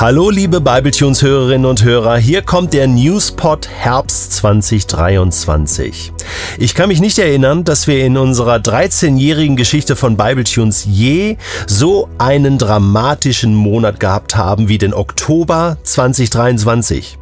Hallo liebe Bibletunes Hörerinnen und Hörer, hier kommt der Newspot Herbst 2023. Ich kann mich nicht erinnern, dass wir in unserer 13-jährigen Geschichte von Bibletunes je so einen dramatischen Monat gehabt haben wie den Oktober 2023.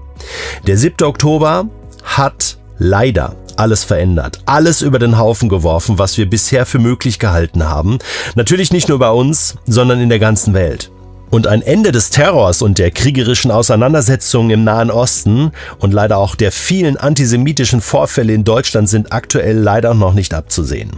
Der 7. Oktober hat leider alles verändert, alles über den Haufen geworfen, was wir bisher für möglich gehalten haben. Natürlich nicht nur bei uns, sondern in der ganzen Welt. Und ein Ende des Terrors und der kriegerischen Auseinandersetzungen im Nahen Osten und leider auch der vielen antisemitischen Vorfälle in Deutschland sind aktuell leider noch nicht abzusehen.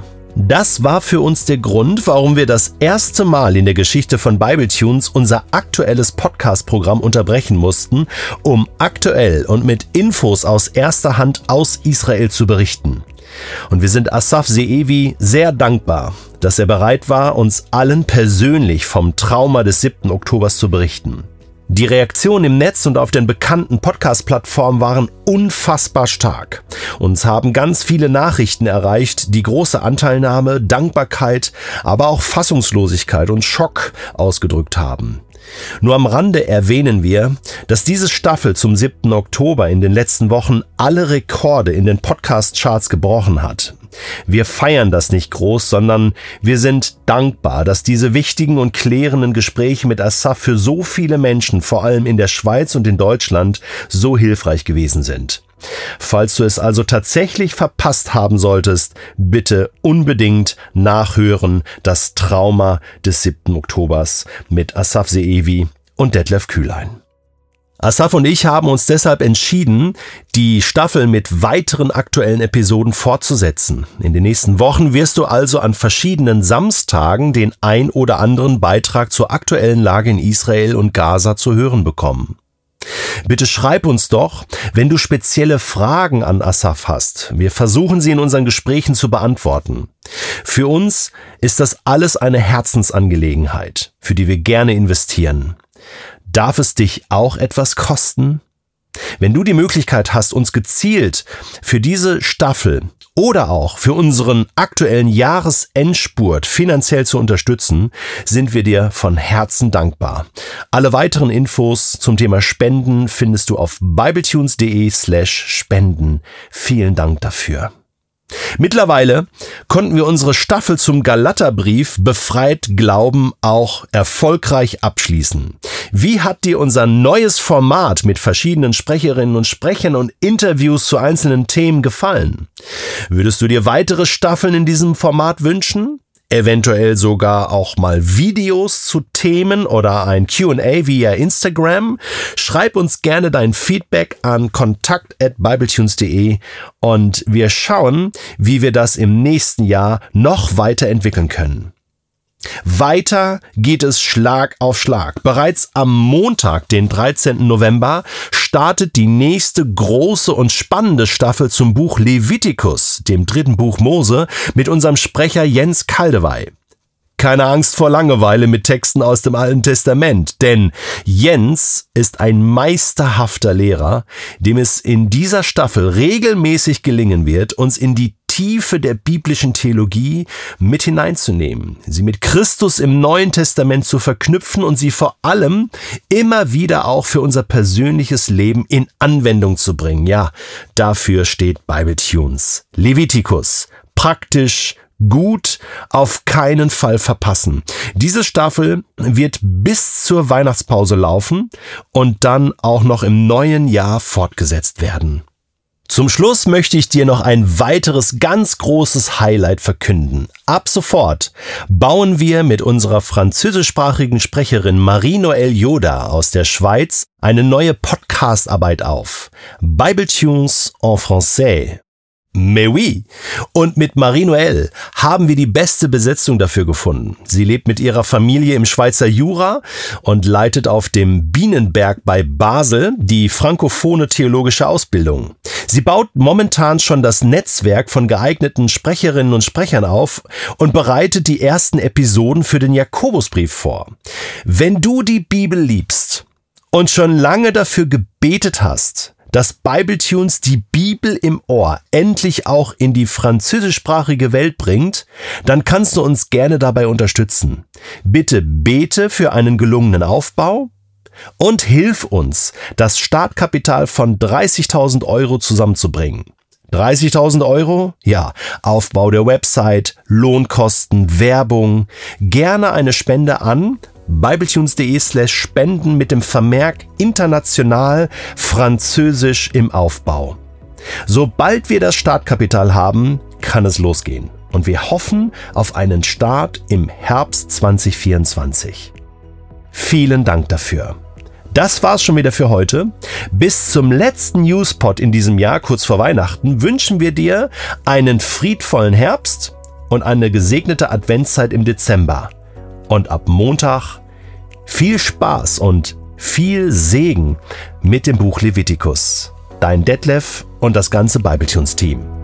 Das war für uns der Grund, warum wir das erste Mal in der Geschichte von Bibletunes unser aktuelles Podcast-Programm unterbrechen mussten, um aktuell und mit Infos aus erster Hand aus Israel zu berichten. Und wir sind Asaf Seevi sehr dankbar, dass er bereit war, uns allen persönlich vom Trauma des 7. Oktobers zu berichten. Die Reaktionen im Netz und auf den bekannten Podcast-Plattformen waren unfassbar stark. Uns haben ganz viele Nachrichten erreicht, die große Anteilnahme, Dankbarkeit, aber auch Fassungslosigkeit und Schock ausgedrückt haben. Nur am Rande erwähnen wir, dass diese Staffel zum 7. Oktober in den letzten Wochen alle Rekorde in den Podcast-Charts gebrochen hat. Wir feiern das nicht groß, sondern wir sind dankbar, dass diese wichtigen und klärenden Gespräche mit Assaf für so viele Menschen, vor allem in der Schweiz und in Deutschland, so hilfreich gewesen sind. Falls du es also tatsächlich verpasst haben solltest, bitte unbedingt nachhören das Trauma des 7. Oktobers mit Asaf Seevi und Detlef Kühlein. Asaf und ich haben uns deshalb entschieden, die Staffel mit weiteren aktuellen Episoden fortzusetzen. In den nächsten Wochen wirst du also an verschiedenen Samstagen den ein oder anderen Beitrag zur aktuellen Lage in Israel und Gaza zu hören bekommen. Bitte schreib uns doch, wenn du spezielle Fragen an Asaf hast. Wir versuchen sie in unseren Gesprächen zu beantworten. Für uns ist das alles eine Herzensangelegenheit, für die wir gerne investieren. Darf es dich auch etwas kosten? Wenn du die Möglichkeit hast, uns gezielt für diese Staffel oder auch für unseren aktuellen Jahresendspurt finanziell zu unterstützen, sind wir dir von Herzen dankbar. Alle weiteren Infos zum Thema Spenden findest du auf bibletunes.de slash spenden. Vielen Dank dafür. Mittlerweile konnten wir unsere Staffel zum Galaterbrief Befreit Glauben auch erfolgreich abschließen. Wie hat dir unser neues Format mit verschiedenen Sprecherinnen und Sprechern und Interviews zu einzelnen Themen gefallen? Würdest du dir weitere Staffeln in diesem Format wünschen? Eventuell sogar auch mal Videos zu Themen oder ein QA via Instagram. Schreib uns gerne dein Feedback an kontakt@bibletunes.de und wir schauen, wie wir das im nächsten Jahr noch weiterentwickeln können. Weiter geht es Schlag auf Schlag. Bereits am Montag, den 13. November, startet die nächste große und spannende Staffel zum Buch Levitikus, dem dritten Buch Mose, mit unserem Sprecher Jens Kaldewey. Keine Angst vor Langeweile mit Texten aus dem Alten Testament, denn Jens ist ein meisterhafter Lehrer, dem es in dieser Staffel regelmäßig gelingen wird, uns in die Tiefe der biblischen Theologie mit hineinzunehmen, sie mit Christus im Neuen Testament zu verknüpfen und sie vor allem immer wieder auch für unser persönliches Leben in Anwendung zu bringen. Ja, dafür steht Bible Tunes. Levitikus. Praktisch, gut, auf keinen Fall verpassen. Diese Staffel wird bis zur Weihnachtspause laufen und dann auch noch im neuen Jahr fortgesetzt werden. Zum Schluss möchte ich dir noch ein weiteres ganz großes Highlight verkünden. Ab sofort bauen wir mit unserer französischsprachigen Sprecherin Marie-Noël Yoda aus der Schweiz eine neue Podcast-Arbeit auf. Bible Tunes en français. Mais oui. Und mit Marie-Noël haben wir die beste Besetzung dafür gefunden. Sie lebt mit ihrer Familie im Schweizer Jura und leitet auf dem Bienenberg bei Basel die frankophone theologische Ausbildung. Sie baut momentan schon das Netzwerk von geeigneten Sprecherinnen und Sprechern auf und bereitet die ersten Episoden für den Jakobusbrief vor. Wenn du die Bibel liebst und schon lange dafür gebetet hast, dass Bibletunes die Bibel im Ohr endlich auch in die französischsprachige Welt bringt, dann kannst du uns gerne dabei unterstützen. Bitte bete für einen gelungenen Aufbau, Und hilf uns, das Startkapital von 30.000 Euro zusammenzubringen. 30.000 Euro? Ja, Aufbau der Website, Lohnkosten, Werbung. Gerne eine Spende an bibletunes.de slash spenden mit dem Vermerk international französisch im Aufbau. Sobald wir das Startkapital haben, kann es losgehen. Und wir hoffen auf einen Start im Herbst 2024. Vielen Dank dafür. Das war's schon wieder für heute. Bis zum letzten Newspot in diesem Jahr, kurz vor Weihnachten, wünschen wir dir einen friedvollen Herbst und eine gesegnete Adventszeit im Dezember. Und ab Montag viel Spaß und viel Segen mit dem Buch Levitikus. Dein Detlef und das ganze Bibletunes-Team.